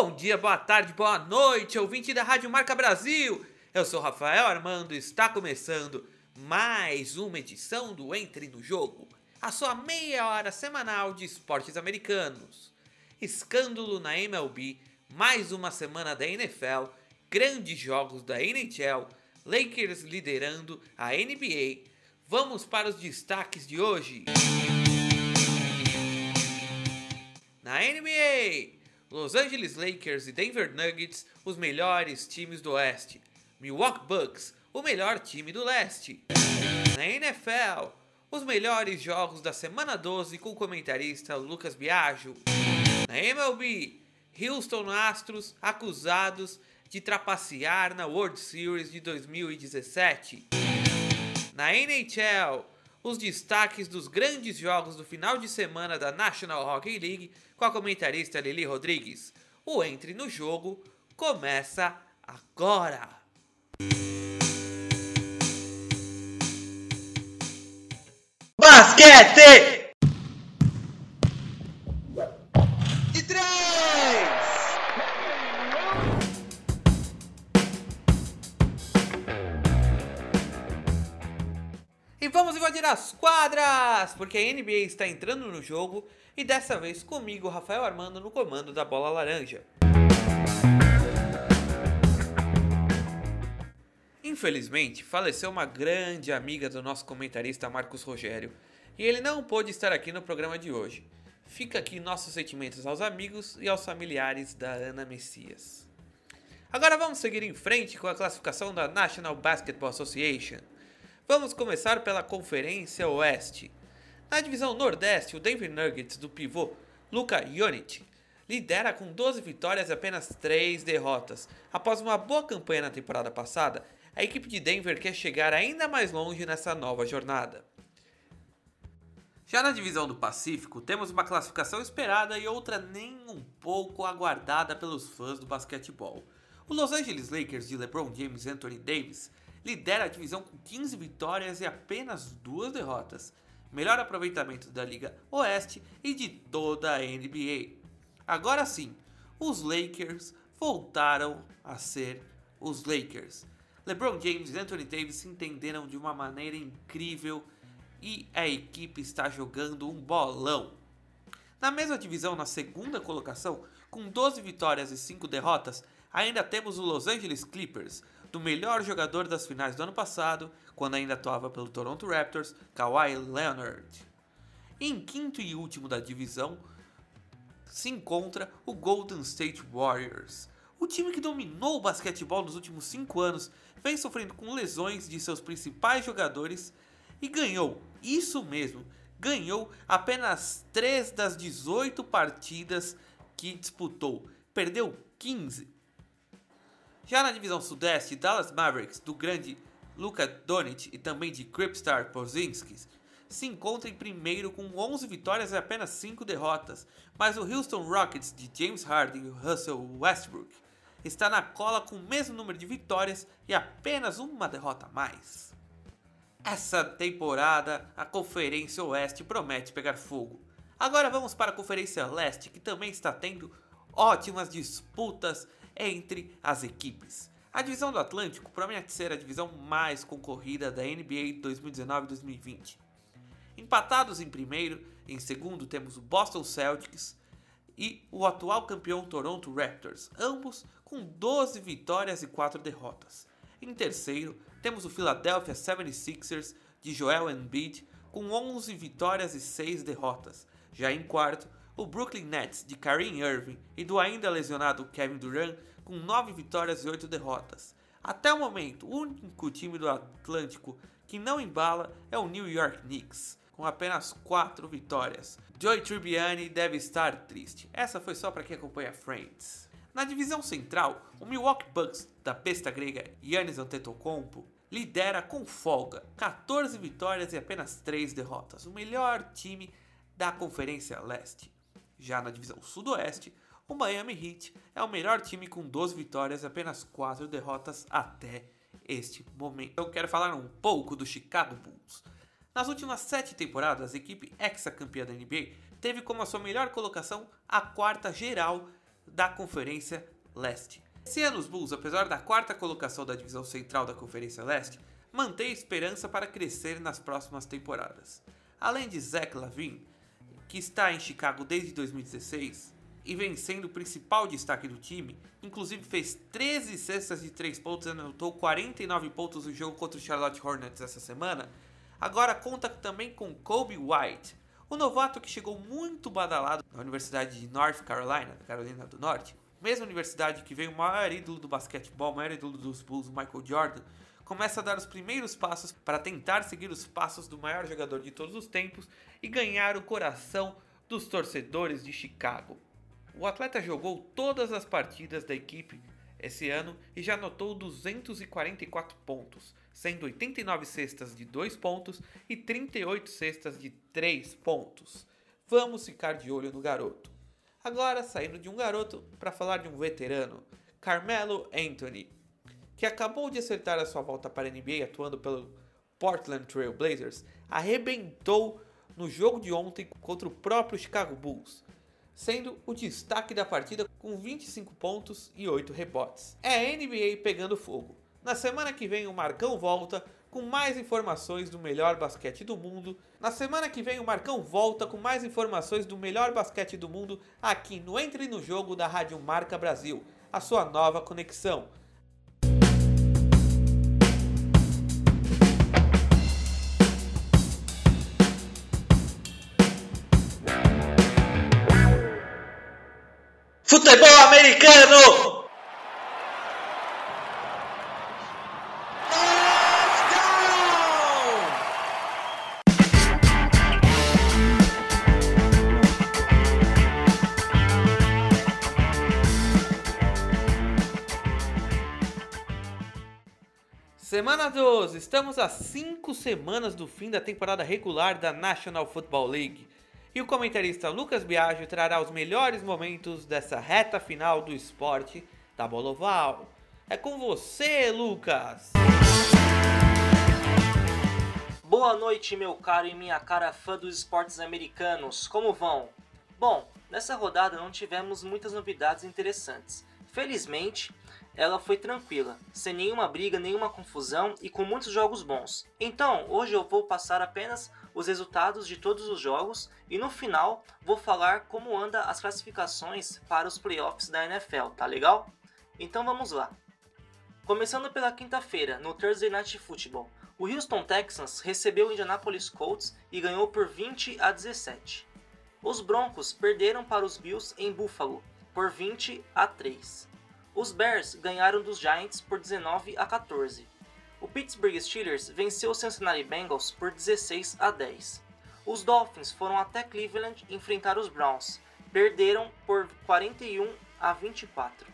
Bom dia, boa tarde, boa noite, ouvinte da Rádio Marca Brasil. Eu sou Rafael Armando e está começando mais uma edição do Entre no Jogo, a sua meia hora semanal de esportes americanos. Escândalo na MLB, mais uma semana da NFL, grandes jogos da NHL, Lakers liderando a NBA. Vamos para os destaques de hoje. Na NBA, Los Angeles Lakers e Denver Nuggets, os melhores times do Oeste. Milwaukee Bucks, o melhor time do Leste. Na NFL, os melhores jogos da semana 12 com o comentarista Lucas Biagio. Na MLB, Houston Astros acusados de trapacear na World Series de 2017. Na NHL, os destaques dos grandes jogos do final de semana da National Hockey League com a comentarista Lili Rodrigues. O Entre no Jogo começa agora! Basquete! Vamos invadir as quadras, porque a NBA está entrando no jogo e dessa vez comigo, Rafael Armando, no comando da bola laranja. Infelizmente, faleceu uma grande amiga do nosso comentarista Marcos Rogério e ele não pôde estar aqui no programa de hoje. Fica aqui nossos sentimentos aos amigos e aos familiares da Ana Messias. Agora vamos seguir em frente com a classificação da National Basketball Association. Vamos começar pela Conferência Oeste. Na divisão Nordeste, o Denver Nuggets do pivô Luka Jonic lidera com 12 vitórias e apenas 3 derrotas. Após uma boa campanha na temporada passada, a equipe de Denver quer chegar ainda mais longe nessa nova jornada. Já na divisão do Pacífico, temos uma classificação esperada e outra nem um pouco aguardada pelos fãs do basquetebol. O Los Angeles Lakers de LeBron James e Anthony Davis lidera a divisão com 15 vitórias e apenas duas derrotas. Melhor aproveitamento da Liga Oeste e de toda a NBA. Agora sim, os Lakers voltaram a ser os Lakers. LeBron James e Anthony Davis se entenderam de uma maneira incrível e a equipe está jogando um bolão. Na mesma divisão, na segunda colocação, com 12 vitórias e 5 derrotas, ainda temos o Los Angeles Clippers, do melhor jogador das finais do ano passado, quando ainda atuava pelo Toronto Raptors, Kawhi Leonard. Em quinto e último da divisão se encontra o Golden State Warriors, o time que dominou o basquetebol nos últimos 5 anos vem sofrendo com lesões de seus principais jogadores e ganhou, isso mesmo, ganhou apenas 3 das 18 partidas que disputou, perdeu 15. Já na divisão sudeste, Dallas Mavericks, do grande Luka Doncic e também de Kripstar Porzingis, se encontra em primeiro com 11 vitórias e apenas 5 derrotas, mas o Houston Rockets de James Harden e Russell Westbrook está na cola com o mesmo número de vitórias e apenas uma derrota a mais. Essa temporada, a Conferência Oeste promete pegar fogo. Agora vamos para a Conferência Leste, que também está tendo ótimas disputas entre as equipes. A divisão do Atlântico promete ser a divisão mais concorrida da NBA 2019-2020. Empatados em primeiro, em segundo temos o Boston Celtics e o atual campeão Toronto Raptors, ambos com 12 vitórias e 4 derrotas. Em terceiro, temos o Philadelphia 76ers de Joel Embiid com 11 vitórias e 6 derrotas. Já em quarto, o Brooklyn Nets de Kareem Irving e do ainda lesionado Kevin Durant com 9 vitórias e 8 derrotas. Até o momento, o único time do Atlântico que não embala é o New York Knicks, com apenas 4 vitórias. Joey Tribbiani deve estar triste. Essa foi só para quem acompanha Friends. Na divisão central, o Milwaukee Bucks da besta grega Giannis Antetokounmpo lidera com folga, 14 vitórias e apenas 3 derrotas, o melhor time da Conferência Leste. Já na divisão sudoeste, o Miami Heat é o melhor time com 12 vitórias e apenas 4 derrotas até este momento. Eu quero falar um pouco do Chicago Bulls. Nas últimas 7 temporadas, a equipe ex-campeã da NBA teve como a sua melhor colocação a quarta geral da Conferência Leste. Esse ano os Bulls, apesar da quarta colocação da divisão central da Conferência Leste, mantém esperança para crescer nas próximas temporadas. Além de Zach Lavine, que está em Chicago desde 2016 e vem sendo o principal destaque do time, inclusive fez 13 cestas de 3 pontos e anotou 49 pontos no jogo contra o Charlotte Hornets essa semana, agora conta também com Kobe White, o novato que chegou muito badalado na Universidade de North Carolina, Carolina do Norte, mesma universidade que veio o maior ídolo do basquetebol, o maior ídolo dos Bulls, Michael Jordan, começa a dar os primeiros passos para tentar seguir os passos do maior jogador de todos os tempos e ganhar o coração dos torcedores de Chicago. O atleta jogou todas as partidas da equipe esse ano e já anotou 244 pontos, sendo 89 cestas de 2 pontos e 38 cestas de 3 pontos. Vamos ficar de olho no garoto. Agora, saindo de um garoto para falar de um veterano, Carmelo Anthony, que acabou de acertar a sua volta para a NBA atuando pelo Portland Trail Blazers, arrebentou no jogo de ontem contra o próprio Chicago Bulls, sendo o destaque da partida com 25 pontos e 8 rebotes. É a NBA pegando fogo. Na semana que vem o Marcão volta com mais informações do melhor basquete do mundo. Na semana que vem o Marcão volta com mais informações do melhor basquete do mundo aqui no Entre no Jogo da Rádio Marca Brasil, a sua nova conexão. Americano! Semana 12, estamos a 5 semanas do fim da temporada regular da National Football League. E o comentarista Lucas Biagio trará os melhores momentos dessa reta final do esporte da bola oval. É com você, Lucas! Boa noite, meu caro e minha cara fã dos esportes americanos. Como vão? Bom, nessa rodada não tivemos muitas novidades interessantes. Felizmente, ela foi tranquila, sem nenhuma briga, nenhuma confusão e com muitos jogos bons. Então, hoje eu vou passar apenas os resultados de todos os jogos e no final vou falar como anda as classificações para os playoffs da NFL, tá legal? Então vamos lá. Começando pela quinta-feira, no Thursday Night Football, o Houston Texans recebeu o Indianapolis Colts e ganhou por 20 a 17. Os Broncos perderam para os Bills em Buffalo por 20 a 3. Os Bears ganharam dos Giants por 19 a 14. O Pittsburgh Steelers venceu o Cincinnati Bengals por 16 a 10. Os Dolphins foram até Cleveland enfrentar os Browns, perderam por 41 a 24.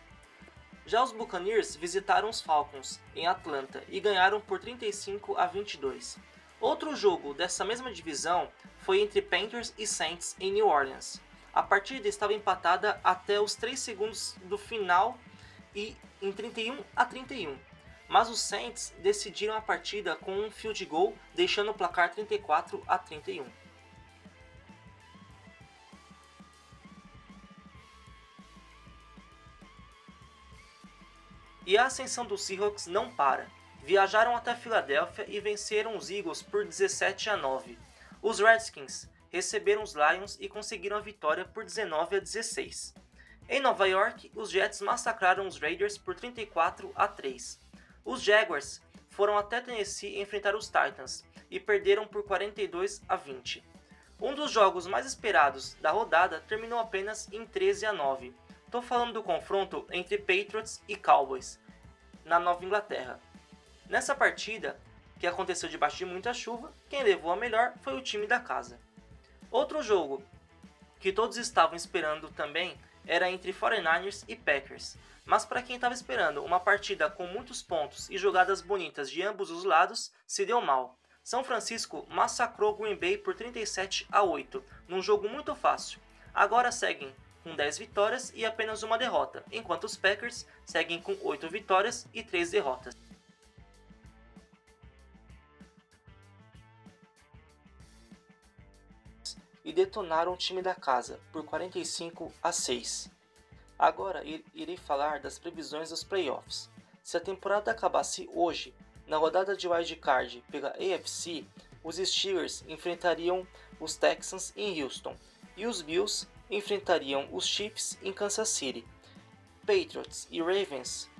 Já os Buccaneers visitaram os Falcons em Atlanta e ganharam por 35 a 22. Outro jogo dessa mesma divisão foi entre Panthers e Saints em New Orleans. A partida estava empatada até os 3 segundos do final e em 31 a 31. Mas os Saints decidiram a partida com um field goal, deixando o placar 34 a 31. E a ascensão dos Seahawks não para. Viajaram até Filadélfia e venceram os Eagles por 17 a 9. Os Redskins receberam os Lions e conseguiram a vitória por 19 a 16. Em Nova York, os Jets massacraram os Raiders por 34 a 3. Os Jaguars foram até Tennessee enfrentar os Titans e perderam por 42 a 20. Um dos jogos mais esperados da rodada terminou apenas em 13 a 9. Estou falando do confronto entre Patriots e Cowboys, na Nova Inglaterra. Nessa partida, que aconteceu debaixo de muita chuva, quem levou a melhor foi o time da casa. Outro jogo que todos estavam esperando também era entre 49ers e Packers. Mas para quem estava esperando uma partida com muitos pontos e jogadas bonitas de ambos os lados, se deu mal. São Francisco massacrou Green Bay por 37 a 8, num jogo muito fácil. Agora seguem com 10 vitórias e apenas uma derrota, enquanto os Packers seguem com 8 vitórias e 3 derrotas. E detonaram o time da casa por 45 a 6. Agora irei falar das previsões dos playoffs. Se a temporada acabasse hoje, na rodada de wild card pela AFC, os Steelers enfrentariam os Texans em Houston e os Bills enfrentariam os Chiefs em Kansas City. Patriots e Ravens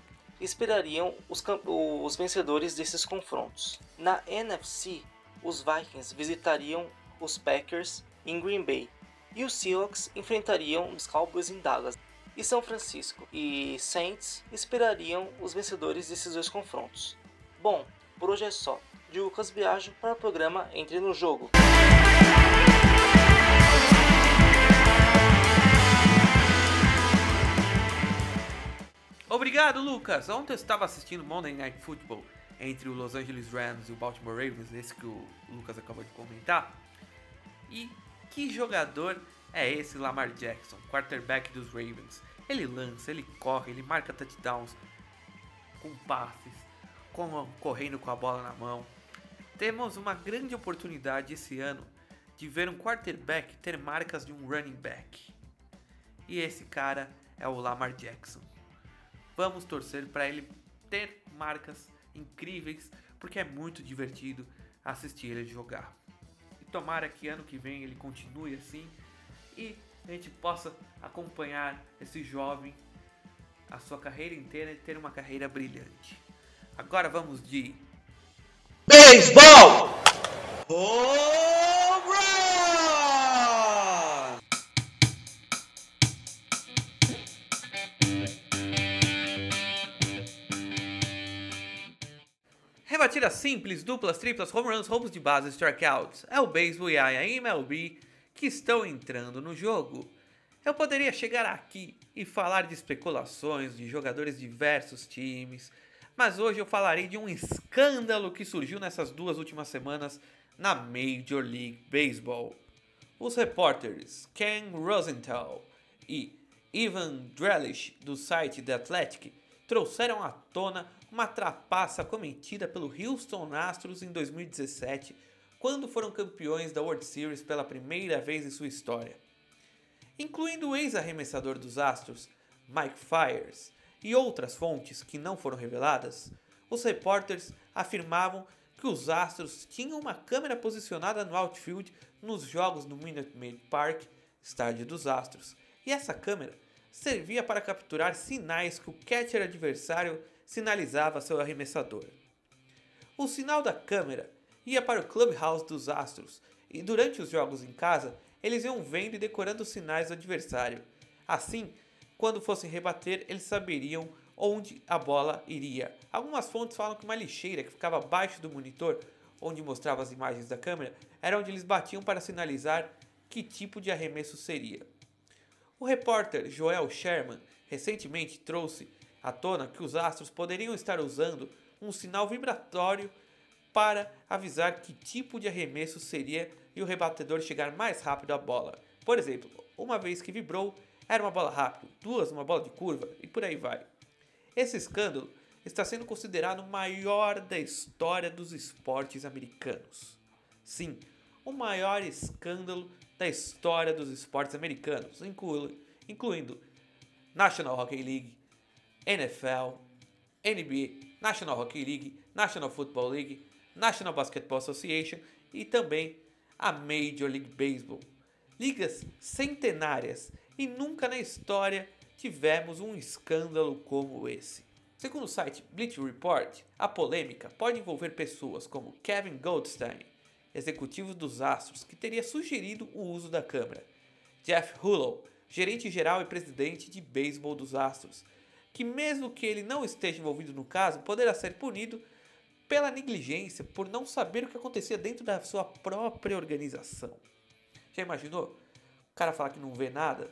esperariam os, os vencedores desses confrontos. Na NFC, os Vikings visitariam os Packers em Green Bay e os Seahawks enfrentariam os Cowboys em Dallas. E São Francisco e Saints esperariam os vencedores desses dois confrontos. Bom, por hoje é só. De Lucas Biagio para o programa Entre no Jogo. Obrigado, Lucas. Ontem eu estava assistindo Monday Night Football entre o Los Angeles Rams e o Baltimore Ravens, esse que o Lucas acabou de comentar. E que jogador é esse Lamar Jackson, quarterback dos Ravens? Ele lança, ele corre, ele marca touchdowns com passes, com, correndo com a bola na mão. Temos uma grande oportunidade esse ano de ver um quarterback ter marcas de um running back. E esse cara é o Lamar Jackson. Vamos torcer para ele ter marcas incríveis, porque é muito divertido assistir ele jogar. E tomara que ano que vem ele continue assim e a gente possa acompanhar esse jovem a sua carreira inteira e ter uma carreira brilhante. Agora vamos de beisebol. Home Rebatidas simples, duplas, triplas, home runs, roubos de base, strikeouts. É o beisebol e a MLB que estão entrando no jogo. Eu poderia chegar aqui e falar de especulações de jogadores de diversos times, mas hoje eu falarei de um escândalo que surgiu nessas duas últimas semanas na Major League Baseball. Os repórteres Ken Rosenthal e Ivan Drellish do site The Athletic trouxeram à tona uma trapaça cometida pelo Houston Astros em 2017, quando foram campeões da World Series pela primeira vez em sua história. Incluindo o ex-arremessador dos Astros, Mike Fiers, e outras fontes que não foram reveladas, os repórteres afirmavam que os Astros tinham uma câmera posicionada no outfield nos jogos no Minute Maid Park, estádio dos Astros, e essa câmera servia para capturar sinais que o catcher adversário sinalizava seu arremessador. O sinal da câmera ia para o clubhouse dos Astros e durante os jogos em casa eles iam vendo e decorando os sinais do adversário. Assim, quando fossem rebater, eles saberiam onde a bola iria. Algumas fontes falam que uma lixeira que ficava abaixo do monitor, onde mostrava as imagens da câmera, era onde eles batiam para sinalizar que tipo de arremesso seria. O repórter Joel Sherman recentemente trouxe à tona que os astros poderiam estar usando um sinal vibratório para avisar que tipo de arremesso seria e o rebatedor chegar mais rápido à bola. Por exemplo, uma vez que vibrou, era uma bola rápida, duas, uma bola de curva e por aí vai. Esse escândalo está sendo considerado o maior da história dos esportes americanos. Sim, o maior escândalo da história dos esportes americanos, incluindo National Hockey League, NFL, NBA, National Hockey League, National Football League, National Basketball Association e também a Major League Baseball. Ligas centenárias e nunca na história tivemos um escândalo como esse. Segundo o site Bleach Report, a polêmica pode envolver pessoas como Kevin Goldstein, executivo dos Astros, que teria sugerido o uso da câmera, Jeff Hullo, gerente geral e presidente de beisebol dos Astros, que, mesmo que ele não esteja envolvido no caso, poderá ser punido pela negligência, por não saber o que acontecia dentro da sua própria organização. Já imaginou? O cara falar que não vê nada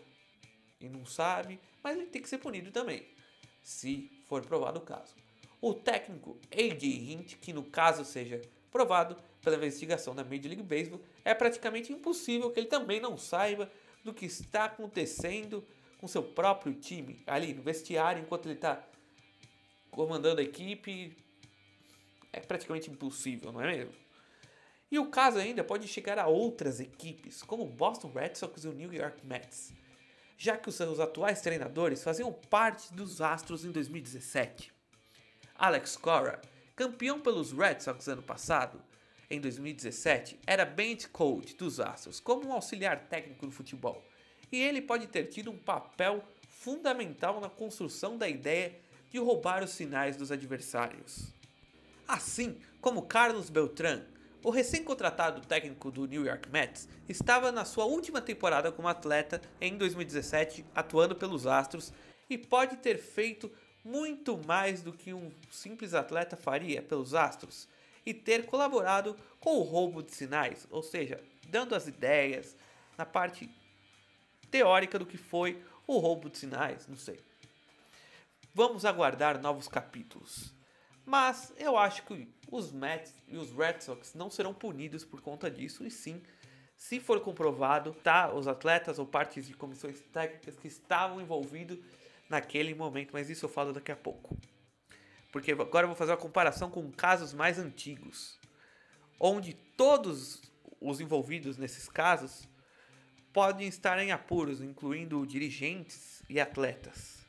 e não sabe, mas ele tem que ser punido também, se for provado o caso. O técnico A.J. Hint, que no caso seja provado pela investigação da Major League Baseball, é praticamente impossível que ele também não saiba do que está acontecendo com seu próprio time ali no vestiário enquanto ele está comandando a equipe. É praticamente impossível, não é mesmo? E o caso ainda pode chegar a outras equipes, como o Boston Red Sox e o New York Mets. já que os seus atuais treinadores faziam parte dos Astros em 2017. Alex Cora, campeão pelos Red Sox ano passado, em 2017, era bench coach dos Astros, como um auxiliar técnico no futebol, e ele pode ter tido um papel fundamental na construção da ideia de roubar os sinais dos adversários. Assim como Carlos Beltran, o recém-contratado técnico do New York Mets estava na sua última temporada como atleta em 2017, atuando pelos Astros, e pode ter feito muito mais do que um simples atleta faria pelos Astros e ter colaborado com o roubo de sinais, ou seja, dando as ideias na parte teórica do que foi o roubo de sinais, não sei. Vamos aguardar novos capítulos. Mas eu acho que os Mets e os Red Sox não serão punidos por conta disso, e sim, se for comprovado, tá, os atletas ou partes de comissões técnicas que estavam envolvidos naquele momento, mas isso eu falo daqui a pouco. Porque agora eu vou fazer uma comparação com casos mais antigos, onde todos os envolvidos nesses casos podem estar em apuros, incluindo dirigentes e atletas.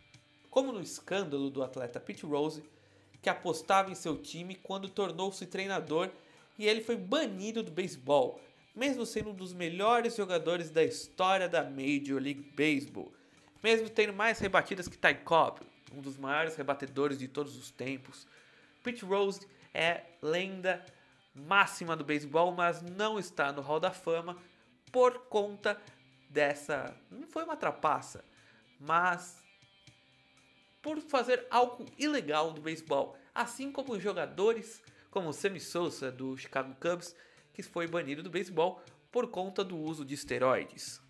Como no escândalo do atleta Pete Rose, que apostava em seu time quando tornou-se treinador e ele foi banido do beisebol, mesmo sendo um dos melhores jogadores da história da Major League Baseball, mesmo tendo mais rebatidas que Ty Cobb, um dos maiores rebatedores de todos os tempos. Pete Rose é lenda máxima do beisebol, mas não está no Hall da Fama por conta dessa. Não foi uma trapaça, mas por fazer algo ilegal no beisebol, assim como jogadores como Sammy Sosa do Chicago Cubs, que foi banido do beisebol por conta do uso de esteroides.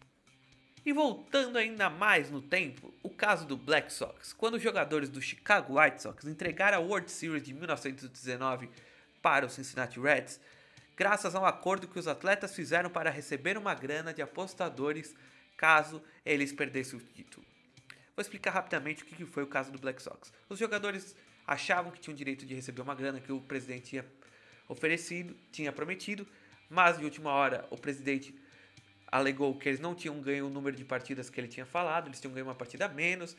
E voltando ainda mais no tempo, o caso do Black Sox, quando os jogadores do Chicago White Sox entregaram a World Series de 1919 para os Cincinnati Reds, graças a um acordo que os atletas fizeram para receber uma grana de apostadores caso eles perdessem o título. Vou explicar rapidamente o que foi o caso do Black Sox. Os jogadores achavam que tinham direito de receber uma grana que o presidente tinha oferecido, tinha prometido, mas de última hora o presidente alegou que eles não tinham ganho o número de partidas que ele tinha falado, eles tinham ganho uma partida menos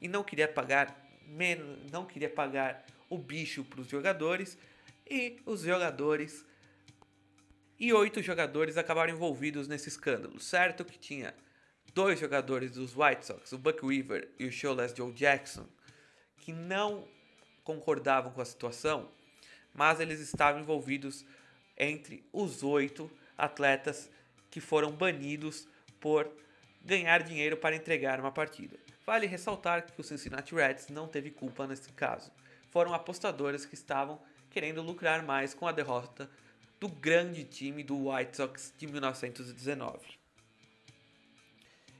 e não queria pagar menos, não queria pagar o bicho para os jogadores e os jogadores e oito jogadores acabaram envolvidos nesse escândalo, certo que tinha dois jogadores dos White Sox, o Buck Weaver e o Showless Joe Jackson, que não concordavam com a situação, mas eles estavam envolvidos entre os oito atletas que foram banidos por ganhar dinheiro para entregar uma partida. Vale ressaltar que o Cincinnati Reds não teve culpa nesse caso. Foram apostadores que estavam querendo lucrar mais com a derrota do grande time do White Sox de 1919.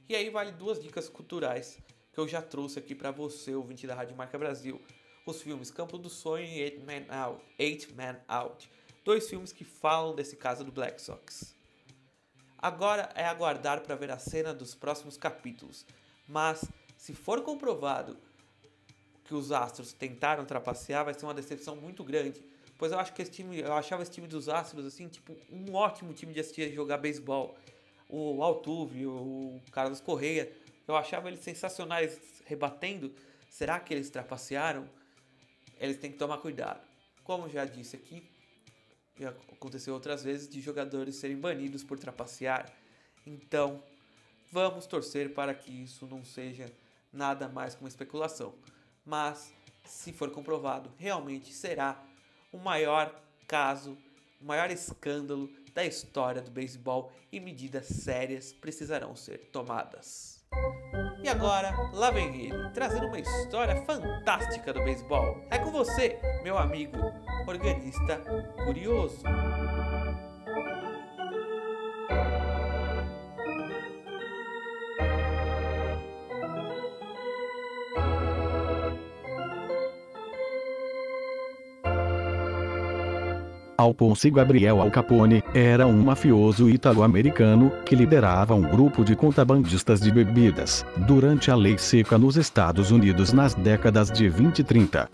E aí vale duas dicas culturais que eu já trouxe aqui para você, ouvinte da Rádio Marca Brasil. Os filmes Campo do Sonho e Eight Man Out. Eight Man Out. Dois filmes que falam desse caso do Black Sox. Agora é aguardar para ver a cena dos próximos capítulos. Mas se for comprovado que os Astros tentaram trapacear, vai ser uma decepção muito grande. Pois eu acho que esse time, eu achava esse time dos Astros assim, tipo, um ótimo time de assistir jogar beisebol o Altuve, o Carlos Correia, eu achava eles sensacionais rebatendo. Será que eles trapacearam? Eles têm que tomar cuidado. Como já disse aqui, já aconteceu outras vezes de jogadores serem banidos por trapacear. Então, vamos torcer para que isso não seja nada mais que uma especulação. Mas, se for comprovado, realmente será o maior caso, o maior escândalo da história do beisebol e medidas sérias precisarão ser tomadas. E agora, lá vem ele, trazendo uma história fantástica do beisebol. É com você, meu amigo organista curioso. Alphonse Gabriel Al Capone, era um mafioso italo-americano, que liderava um grupo de contrabandistas de bebidas, durante a lei seca nos Estados Unidos nas décadas de 20 e 30.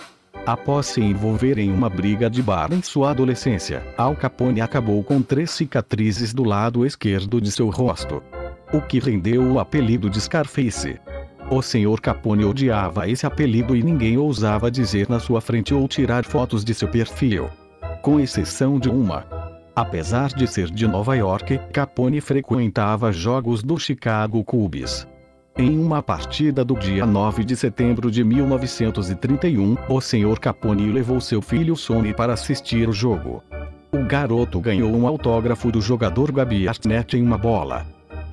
Após se envolver em uma briga de bar em sua adolescência, Al Capone acabou com três cicatrizes do lado esquerdo de seu rosto. o que rendeu o apelido de Scarface. O Sr. Capone odiava esse apelido e ninguém ousava dizer na sua frente ou tirar fotos de seu perfil. Com exceção de uma. Apesar de ser de Nova York, Capone frequentava jogos do Chicago Cubs. Em uma partida do dia 9 de setembro de 1931, o Sr. Capone levou seu filho Sonny para assistir o jogo. O garoto ganhou um autógrafo do jogador Gabi Arnett em uma bola.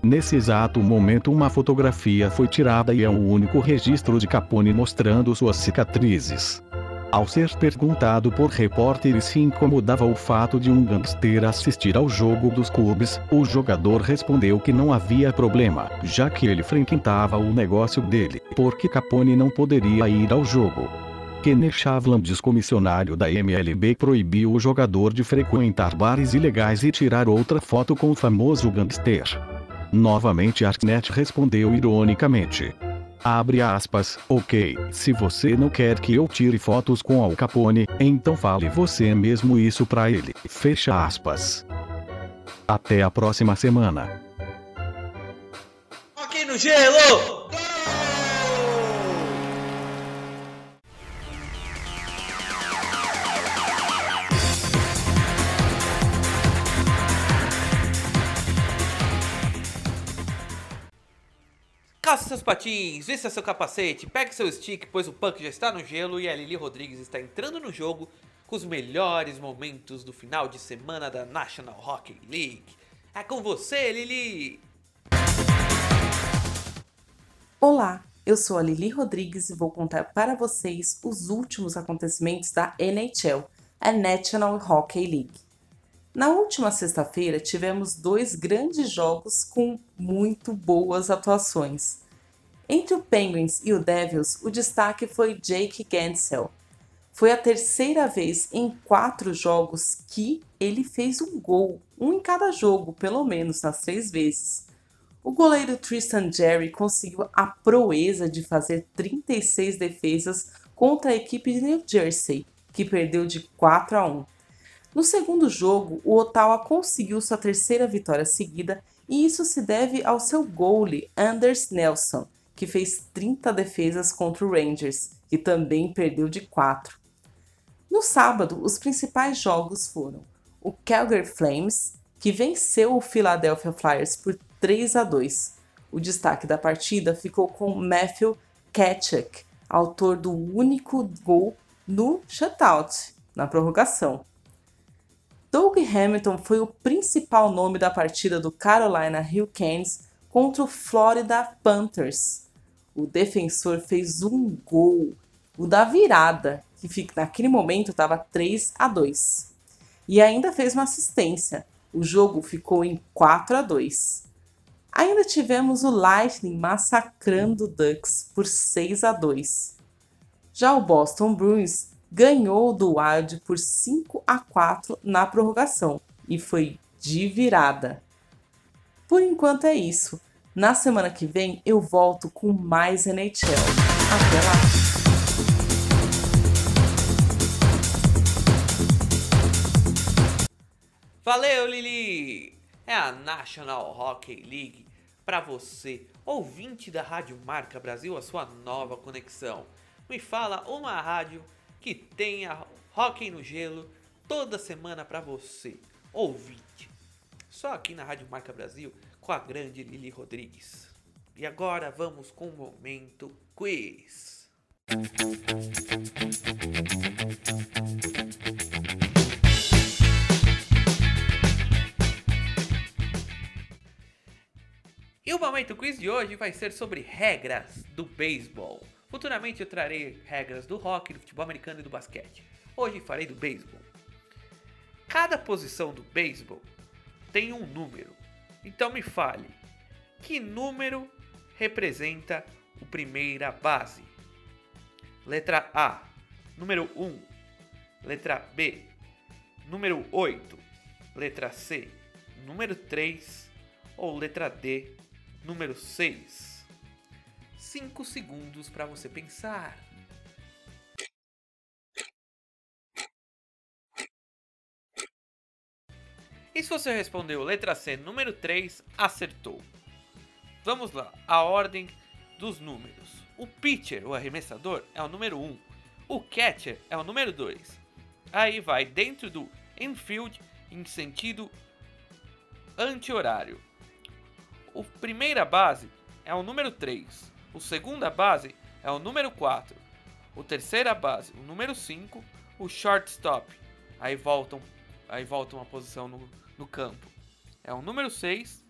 Nesse exato momento uma fotografia foi tirada e é o único registro de Capone mostrando suas cicatrizes. Ao ser perguntado por repórteres se incomodava o fato de um gangster assistir ao jogo dos clubes, o jogador respondeu que não havia problema, já que ele frequentava o negócio dele, porque Capone não poderia ir ao jogo. Kenny Chavland, descomissionário da MLB, proibiu o jogador de frequentar bares ilegais e tirar outra foto com o famoso gangster. Novamente Arnett respondeu ironicamente. Abre aspas, ok, se você não quer que eu tire fotos com Al Capone, então fale você mesmo isso pra ele. Fecha aspas. Até a próxima semana. Aqui no gelo! Calça seus patins, vista seu capacete, pegue seu stick, pois o punk já está no gelo e a Lili Rodrigues está entrando no jogo com os melhores momentos do final de semana da National Hockey League. É com você, Lili! Olá, eu sou a Lili Rodrigues e vou contar para vocês os últimos acontecimentos da NHL, a National Hockey League. Na última sexta-feira tivemos dois grandes jogos com muito boas atuações. Entre o Penguins e o Devils, o destaque foi Jake Gensel. Foi a terceira vez em quatro jogos que ele fez um gol, um em cada jogo, pelo menos nas três vezes. O goleiro Tristan Jerry conseguiu a proeza de fazer 36 defesas contra a equipe de New Jersey, que perdeu de 4 a 1. No segundo jogo, o Ottawa conseguiu sua terceira vitória seguida e isso se deve ao seu goalie Anders Nelson, que fez 30 defesas contra o Rangers, que também perdeu de 4. No sábado, os principais jogos foram o Calgary Flames, que venceu o Philadelphia Flyers por 3 a 2. O destaque da partida ficou com Matthew Tkachuk, autor do único gol no shutout, na prorrogação. Doug Hamilton foi o principal nome da partida do Carolina Hurricanes contra o Florida Panthers. O defensor fez um gol, o da virada, que naquele momento estava 3 a 2. E ainda fez uma assistência. O jogo ficou em 4 a 2. Ainda tivemos o Lightning massacrando o Ducks por 6 a 2. Já o Boston Bruins ganhou do Wild por 5 a 4 na prorrogação e foi de virada. Por enquanto é isso. Na semana que vem eu volto com mais NHL. Até lá! Valeu, Lili! É a National Hockey League para você, ouvinte da Rádio Marca Brasil, a sua nova conexão. Me fala uma rádio que tenha Rock no Gelo toda semana para você, ouvinte. Só aqui na Rádio Marca Brasil com a grande Lili Rodrigues. E agora vamos com o momento quiz. E o momento quiz de hoje vai ser sobre regras do beisebol. Futuramente eu trarei regras do rock, do futebol americano e do basquete. Hoje farei do beisebol. Cada posição do beisebol tem um número. Então me fale, que número representa o primeira base? Letra A, número 1. Letra B, número 8. Letra C, número 3. Ou letra D, número 6. 5 segundos para você pensar. E se você respondeu letra C, número 3, acertou. vamos lá, a ordem dos números. O pitcher, o arremessador, é o número 1. O catcher é o número 2. Aí vai dentro do infield em sentido anti-horário. O primeira base é o número 3. O segunda base é o número 4. O terceira base, o número 5. O shortstop, aí voltam, aí volta uma posição no, no campo. É o número 6.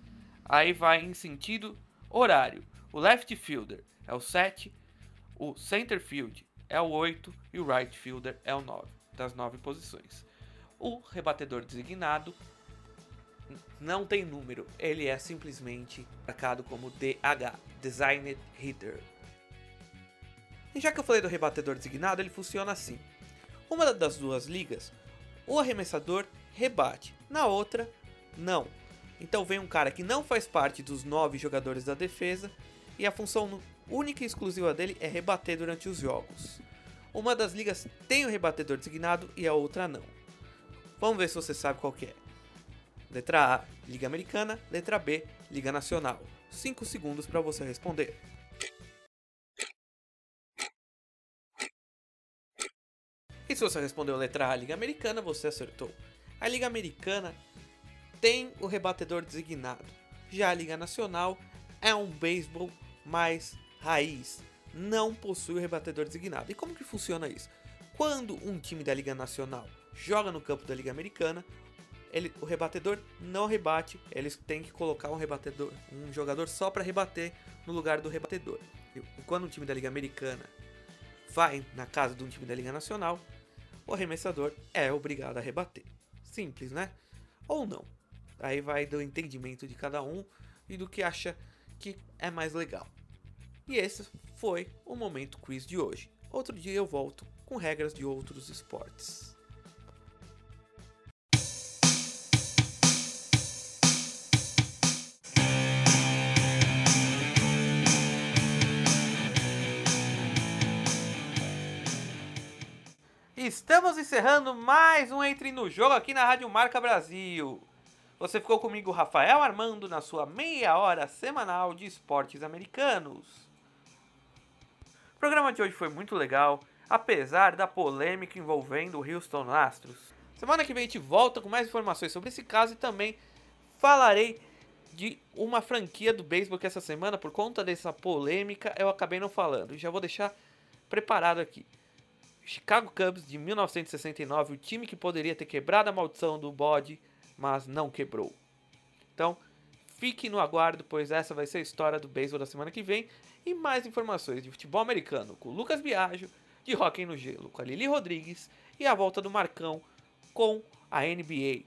Aí vai em sentido horário. O left fielder é o 7. O center field é o 8 e o right fielder é o 9, das 9 posições. O rebatedor designado não tem número, ele é simplesmente marcado como DH, Designed Hitter. E já que eu falei do rebatedor designado, ele funciona assim. Uma das duas ligas, o arremessador rebate, na outra, não. Então vem um cara que não faz parte dos nove jogadores da defesa e a função única e exclusiva dele é rebater durante os jogos. Uma das ligas tem o rebatedor designado e a outra não. Vamos ver se você sabe qual é. Letra A, Liga Americana. Letra B, Liga Nacional. 5 segundos para você responder. E se você respondeu letra A, Liga Americana, você acertou. A Liga Americana tem o rebatedor designado. Já a Liga Nacional é um beisebol mais raiz, não possui o rebatedor designado. E como que funciona isso? Quando um time da Liga Nacional joga no campo da Liga Americana, ele, o rebatedor não rebate, eles têm que colocar um rebatedor, um jogador só para rebater no lugar do rebatedor. E quando um time da Liga Americana vai na casa de um time da Liga Nacional, o arremessador é obrigado a rebater. Simples, né? Ou não. Aí vai do entendimento de cada um e do que acha que é mais legal. E esse foi o momento quiz de hoje. Outro dia eu volto com regras de outros esportes. Estamos encerrando mais um Entre no Jogo aqui na Rádio Marca Brasil. Você ficou comigo, Rafael Armando, na sua meia hora semanal de esportes americanos. O programa de hoje foi muito legal, apesar da polêmica envolvendo o Houston Astros. Semana que vem a gente volta com mais informações sobre esse caso e também falarei de uma franquia do beisebol que essa semana, por conta dessa polêmica, eu acabei não falando. Já vou deixar preparado aqui. Chicago Cubs de 1969, o time que poderia ter quebrado a maldição do bode, mas não quebrou. Então, fique no aguardo, pois essa vai ser a história do beisebol da semana que vem e mais informações de futebol americano com Lucas Biagio, de Hockey no Gelo com a Lili Rodrigues e a volta do Marcão com a NBA.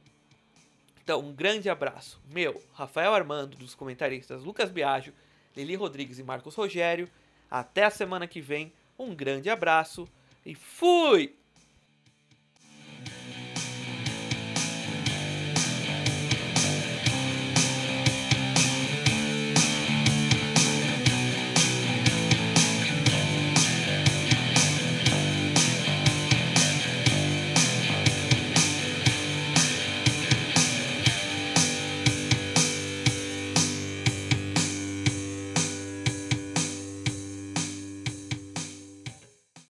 Então, um grande abraço. Meu, Rafael Armando, dos comentaristas Lucas Biagio, Lili Rodrigues e Marcos Rogério. Até a semana que vem. Um grande abraço e fui!